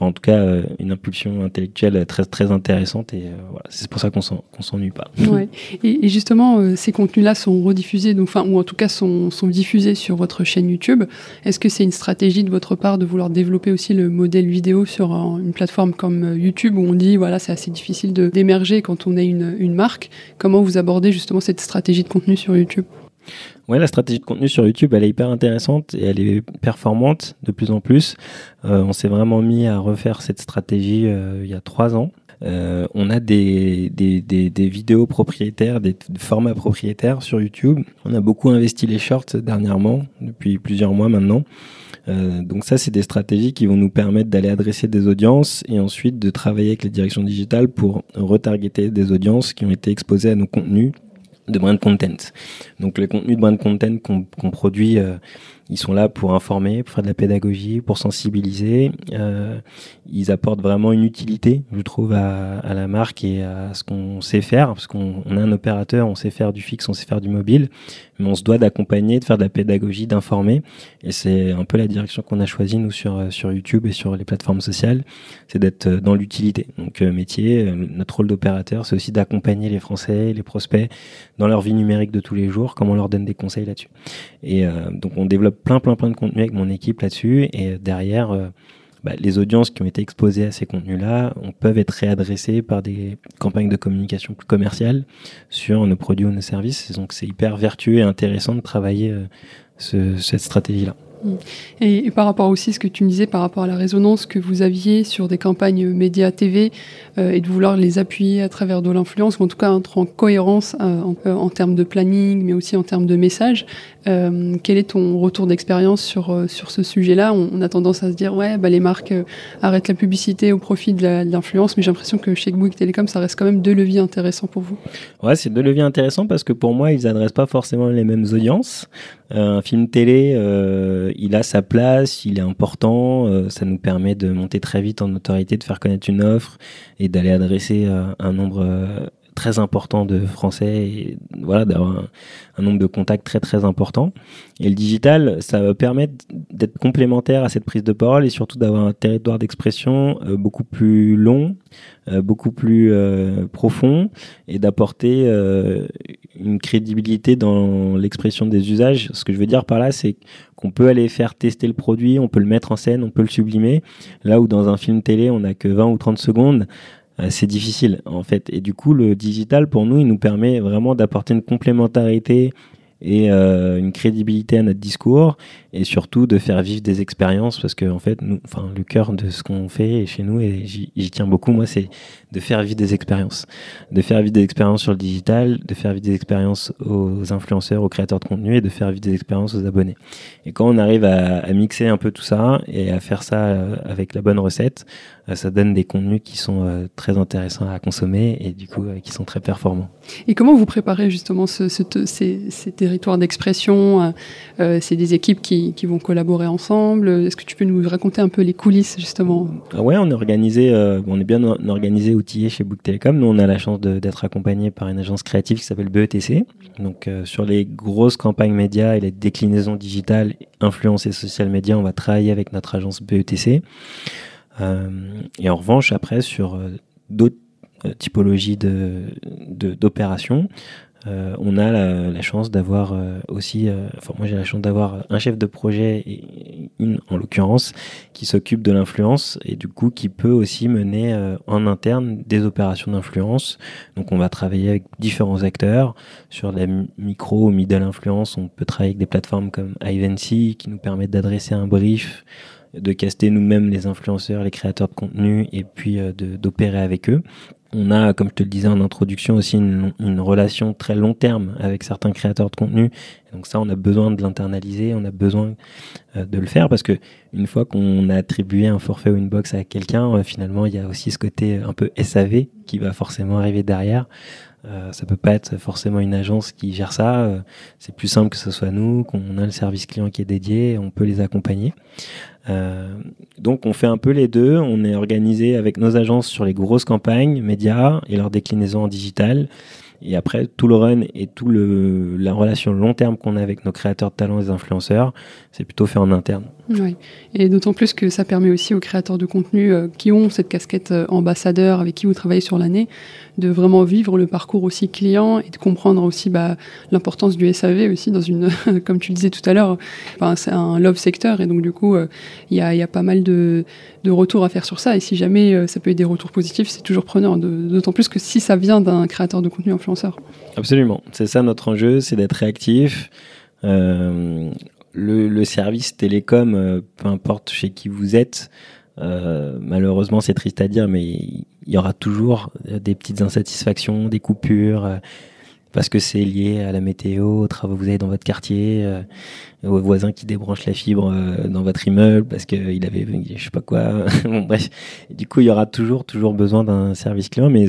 en tout cas euh, une impulsion intellectuelle très très intéressante et euh, voilà, c'est pour ça qu'on s'ennuie pas. Ouais. Et, justement, euh, ces contenus-là sont rediffusés, donc, enfin, ou en tout cas sont, sont diffusés sur votre chaîne YouTube. Est-ce que c'est une stratégie de votre part de vouloir développer aussi le modèle vidéo sur une plateforme comme YouTube où on dit voilà c'est assez difficile d'émerger quand on est une, une marque? Comment vous abordez justement cette stratégie de contenu sur YouTube? Ouais, la stratégie de contenu sur YouTube, elle est hyper intéressante et elle est performante de plus en plus. Euh, on s'est vraiment mis à refaire cette stratégie euh, il y a trois ans. Euh, on a des, des, des, des, vidéos propriétaires, des formats propriétaires sur YouTube. On a beaucoup investi les shorts dernièrement, depuis plusieurs mois maintenant. Euh, donc ça, c'est des stratégies qui vont nous permettre d'aller adresser des audiences et ensuite de travailler avec les directions digitales pour retargeter des audiences qui ont été exposées à nos contenus de brand content. Donc les contenus de brand content qu'on produit euh, ils sont là pour informer, pour faire de la pédagogie, pour sensibiliser. Euh, ils apportent vraiment une utilité, je trouve, à, la marque et à ce qu'on sait faire, parce qu'on on a un opérateur, on sait faire du fixe, on sait faire du mobile, mais on se doit d'accompagner, de faire de la pédagogie, d'informer. Et c'est un peu la direction qu'on a choisie, nous, sur, sur YouTube et sur les plateformes sociales, c'est d'être dans l'utilité. Donc, euh, métier, euh, notre rôle d'opérateur, c'est aussi d'accompagner les Français, les prospects, dans leur vie numérique de tous les jours, comment on leur donne des conseils là-dessus. Et euh, donc, on développe plein, plein, plein de contenu avec mon équipe là-dessus. Et derrière, euh, bah, les audiences qui ont été exposées à ces contenus-là on peuvent être réadressées par des campagnes de communication plus commerciales sur nos produits ou nos services. donc, c'est hyper vertueux et intéressant de travailler euh, ce, cette stratégie-là. Et, par rapport aussi à ce que tu me disais par rapport à la résonance que vous aviez sur des campagnes médias TV euh, et de vouloir les appuyer à travers de l'influence, ou en tout cas être en cohérence euh, en, en, termes de planning, mais aussi en termes de message, euh, quel est ton retour d'expérience sur, euh, sur ce sujet-là? On, a tendance à se dire, ouais, bah, les marques euh, arrêtent la publicité au profit de l'influence, mais j'ai l'impression que chez Bouygues Télécom, ça reste quand même deux leviers intéressants pour vous. Ouais, c'est deux leviers intéressants parce que pour moi, ils n'adressent pas forcément les mêmes audiences. un film télé, il a sa place, il est important, ça nous permet de monter très vite en autorité, de faire connaître une offre et d'aller adresser un nombre très important de Français et voilà d'avoir un, nombre de contacts très très important. Et le digital, ça va permettre d'être complémentaire à cette prise de parole et surtout d'avoir un territoire d'expression euh, beaucoup plus long, euh, beaucoup plus euh, profond et d'apporter une crédibilité dans l'expression des usages. Ce que je veux dire par là, c'est qu'on peut aller faire tester le produit, on peut le mettre en scène, on peut le sublimer. Là où dans un film télé, on n'a que 20 ou 30 secondes, c'est difficile en fait. Et du coup, le digital pour nous, il nous permet vraiment d'apporter une complémentarité et euh, une crédibilité à notre discours et surtout de faire vivre des expériences parce que en fait nous enfin le cœur de ce qu'on fait chez nous et j'y tiens beaucoup. Moi c'est de faire vivre des expériences. De faire vivre des expériences sur le digital de faire vivre des expériences aux influenceurs aux créateurs de contenu et de faire vivre des expériences aux abonnés. Et quand on arrive à, mixer un peu tout ça et à faire ça euh, avec la bonne recette euh, ça donne des contenus qui sont très intéressants à consommer et du coup qui sont très performants. Et comment vous préparez justement ce, ce, ces, ces territoire d'expression. Euh, euh, c'est des équipes qui, qui, vont collaborer ensemble. Est-ce que tu peux nous raconter un peu les coulisses justement? Ah Ouais, on est organisé, euh, on est bien organisé, outillé chez Book Telecom. Nous, on a la chance d'être accompagné par une agence créative qui s'appelle BETC. Donc, sur les grosses campagnes médias et les déclinaisons digitales, influence et social média, on va travailler avec notre agence BETC. et en revanche, après, sur d'autres typologies d'opérations, de, euh, on a la, chance d'avoir euh, aussi, euh, enfin moi j'ai la chance d'avoir un chef de projet, et une en l'occurrence, qui s'occupe de l'influence et du coup qui peut aussi mener en interne des opérations d'influence. Donc on va travailler avec différents acteurs sur la micro ou middle influence. On peut travailler avec des plateformes comme Ivancy qui nous permettent d'adresser un brief de caster nous-mêmes les influenceurs, les créateurs de contenu et puis d'opérer avec eux. On a, comme je te le disais en introduction, aussi une, relation très long terme avec certains créateurs de contenu. donc ça, on a besoin de l'internaliser, on a besoin euh, de le faire parce que une fois qu'on a attribué un forfait ou une box à quelqu'un, euh, finalement, il y a aussi ce côté un peu SAV qui va forcément arriver derrière. Euh, ça peut pas être forcément une agence qui gère ça. Euh, c'est plus simple que ce soit nous, qu'on a le service client qui est dédié, on peut les accompagner. Euh, donc on fait un peu les deux. On est organisé avec nos agences sur les grosses campagnes médias et leur déclinaison en digital. Et après, tout le run et tout le, la relation long terme qu'on a avec nos créateurs de talents et influenceurs, c'est plutôt fait en interne. Et d'autant plus que ça permet aussi aux créateurs de contenu euh, qui ont cette casquette euh, ambassadeur avec qui vous travaillez sur l'année de vraiment vivre le parcours aussi client et de comprendre aussi bah, l'importance du SAV aussi dans une, comme tu le disais tout à l'heure, c'est un love secteur et donc du coup, euh, il y, a, y, a, pas mal de, de, retours à faire sur ça et si jamais ça peut être des retours positifs, c'est toujours preneur, d'autant plus que si ça vient d'un créateur de contenu influenceur. Absolument, c'est ça notre enjeu, c'est d'être réactif. Euh, le, service télécom, euh, peu importe chez qui vous êtes, malheureusement c'est triste à dire, mais il y aura toujours des petites insatisfactions, des coupures, parce que c'est lié à la météo, aux travaux que vous avez dans votre quartier, euh, aux voisins qui débranchent la fibre euh, dans votre immeuble parce qu'il avait, je sais pas quoi. bon, bref, du coup, il y aura toujours, toujours besoin d'un service client. Mais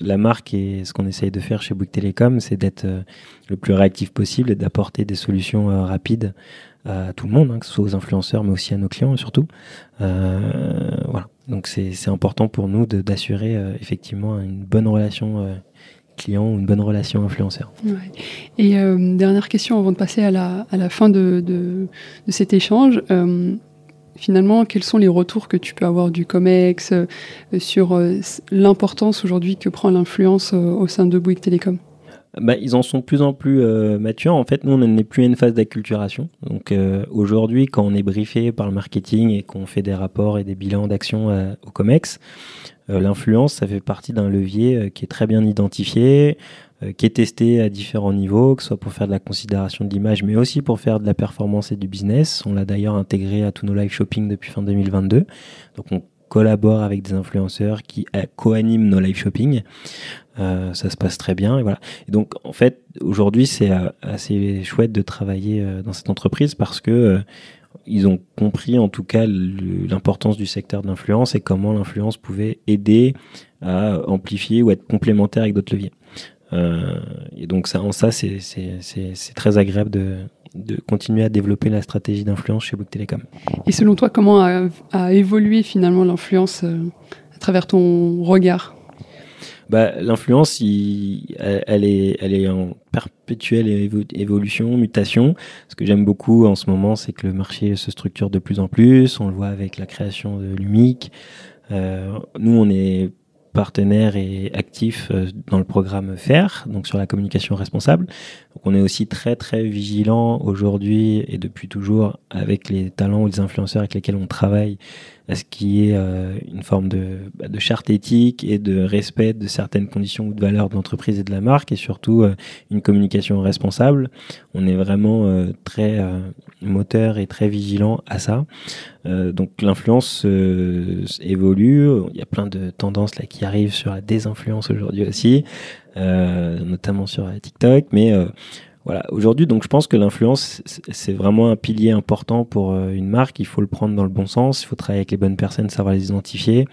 la marque et ce qu'on essaye de faire chez Bouygues Télécom, c'est d'être euh, le plus réactif possible et d'apporter des solutions rapides à tout le monde, hein, que ce soit aux influenceurs, mais aussi à nos clients surtout. voilà. Donc c'est important pour nous d'assurer effectivement une bonne relation client ou une bonne relation influenceur. Et euh, dernière question avant de passer à la, à la fin de, de, cet échange. Euh, finalement, quels sont les retours que tu peux avoir du COMEX euh, sur l'importance aujourd'hui que prend l'influence au sein de Bouygues Télécom? Bah, ils en sont de plus en plus matures. En fait, nous, on n'est plus à une phase d'acculturation. Donc aujourd'hui, quand on est briefé par le marketing et qu'on fait des rapports et des bilans d'action au COMEX, euh, l'influence, ça fait partie d'un levier euh, qui est très bien identifié, euh, qui est testé à différents niveaux, que ce soit pour faire de la considération de l'image, mais aussi pour faire de la performance et du business. On l'a d'ailleurs intégré à tous nos live shopping depuis fin 2022. Donc on collabore avec des influenceurs qui co-animent nos live shopping. Ça se passe très bien. Et voilà. Donc, en fait, aujourd'hui, c'est assez chouette de travailler dans cette entreprise parce que ils ont compris en tout cas l'importance du secteur d'influence et comment l'influence pouvait aider à amplifier ou être complémentaire avec d'autres leviers. Euh, et donc ça, en ça, c'est très agréable de, de, continuer à développer la stratégie d'influence chez Bouygues Télécom. Et selon toi, comment a, a évolué finalement l'influence euh, à travers ton regard? Bah, L'influence, elle, est, elle est en perpétuelle évolution, mutation. Ce que j'aime beaucoup en ce moment, c'est que le marché se structure de plus en plus. On le voit avec la création de l'UMIC. Euh, nous, on est partenaire et actif euh, dans le programme FAIR, donc sur la communication responsable. On est aussi très très vigilant aujourd'hui et depuis toujours avec les talents ou les influenceurs avec lesquels on travaille à ce qui est euh, une forme de, bah, de, charte éthique et de respect de certaines conditions ou de valeurs de l'entreprise et de la marque et surtout euh, une communication responsable. On est vraiment euh, très moteur et très vigilant à ça. donc l'influence évolue. Il y a plein de tendances là qui arrivent sur la désinfluence aujourd'hui aussi, notamment sur TikTok, mais voilà, aujourd'hui, donc je pense que l'influence, c'est vraiment un pilier important pour euh, une marque. Il faut le prendre dans le bon sens, il faut travailler avec les bonnes personnes, savoir les identifier.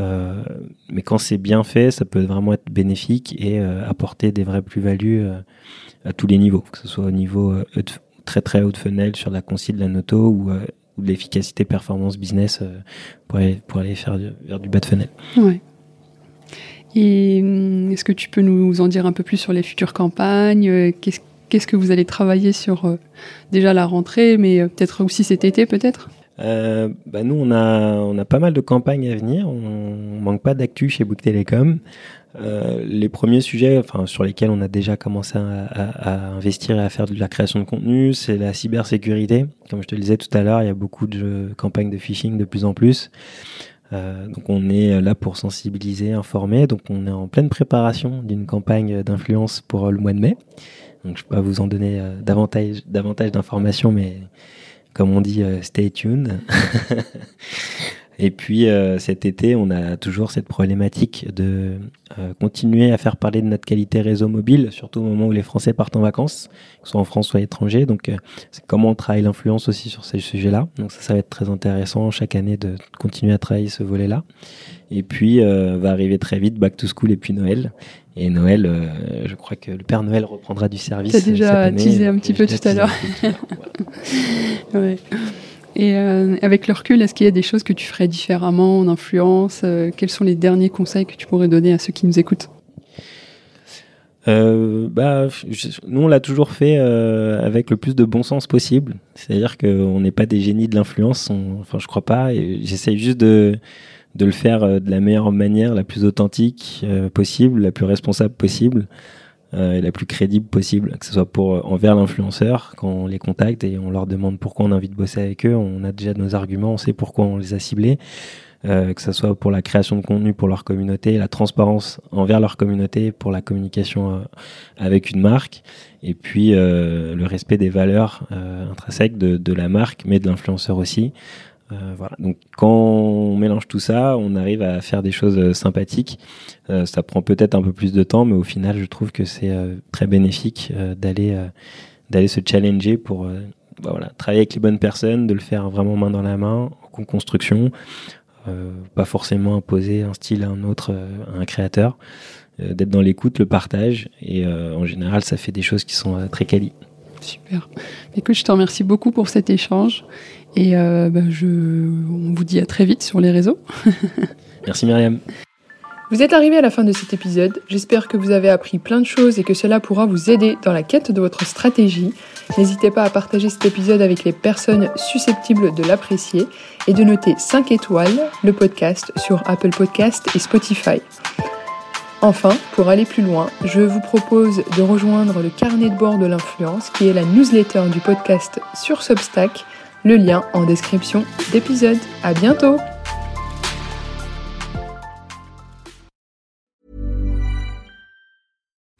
Euh, mais quand c'est bien fait, ça peut vraiment être bénéfique et euh, apporter des vraies plus-values à tous les niveaux, que ce soit au niveau très très haut de funnel sur la concis de la noto ou, de l'efficacité performance business pour aller, pour, aller, faire vers du bas de funnel. Ouais. Et hum, est-ce que tu peux nous en dire un peu plus sur les futures campagnes Qu'est-ce Qu'est-ce que vous allez travailler sur euh, déjà la rentrée, mais euh, peut-être aussi cet été, peut-être? Euh, bah nous, on a, on a pas mal de campagnes à venir. On manque pas d'actu chez Book Telecom. les premiers sujets enfin, sur lesquels on a déjà commencé à, investir et à faire de la création de contenu, c'est la cybersécurité. Comme je te le disais tout à l'heure, il y a beaucoup de campagnes de phishing de plus en plus. Donc on est là pour sensibiliser, informer. Donc on est en pleine préparation d'une campagne d'influence pour le mois de mai. Donc je peux pas vous en donner euh, davantage, davantage d'informations, mais comme on dit, euh, stay tuned. Et puis euh, cet été, on a toujours cette problématique de continuer à faire parler de notre qualité réseau mobile, surtout au moment où les Français partent en vacances, que ce soit en France ou à l'étranger. Donc c'est comment on travaille l'influence aussi sur ces sujets-là. Donc ça, ça va être très intéressant chaque année de continuer à travailler ce volet-là. Et puis va arriver très vite Back to School et puis Noël. Et Noël, euh, je crois que le Père Noël reprendra du service. Tu as déjà teasé un petit peu tout à l'heure. Et euh, avec le recul, est-ce qu'il y a des choses que tu ferais différemment en influence euh, Quels sont les derniers conseils que tu pourrais donner à ceux qui nous écoutent? Bah, nous, on l'a toujours fait avec le plus de bon sens possible. C'est-à-dire qu'on n'est pas des génies de l'influence. Enfin, je crois pas. J'essaye juste de, de le faire euh, de la meilleure manière, la plus authentique euh, possible, la plus responsable possible euh, et la plus crédible possible, que ce soit pour envers l'influenceur quand on les contacte et on leur demande pourquoi on a envie de bosser avec eux, on a déjà nos arguments, on sait pourquoi on les a ciblés. que ce soit pour la création de contenu pour leur communauté, la transparence envers leur communauté pour la communication avec une marque, et puis le respect des valeurs intrinsèques de, de, la marque, mais de l'influenceur aussi. Euh, voilà. Donc quand on mélange tout ça, on arrive à faire des choses euh, sympathiques. Euh, ça prend peut-être un peu plus de temps, mais au final, je trouve que c'est très bénéfique d'aller d'aller se challenger pour bah voilà, travailler avec les bonnes personnes, de le faire vraiment main dans la main, en construction, pas forcément imposer un style à un autre, à un créateur, d'être dans l'écoute, le partage, et en général, ça fait des choses qui sont très quali. Super. Écoute, je te remercie beaucoup pour cet échange. Et euh, bah, je, on vous dit à très vite sur les réseaux. Merci Myriam. Vous êtes arrivé à la fin de cet épisode. J'espère que vous avez appris plein de choses et que cela pourra vous aider dans la quête de votre stratégie. N'hésitez pas à partager cet épisode avec les personnes susceptibles de l'apprécier et de noter 5 étoiles le podcast sur Apple Podcast et Spotify. Enfin, pour aller plus loin, je vous propose de rejoindre le carnet de bord de l'influence qui est la newsletter du podcast sur Substack Le lien en description d'épisode. À bientôt!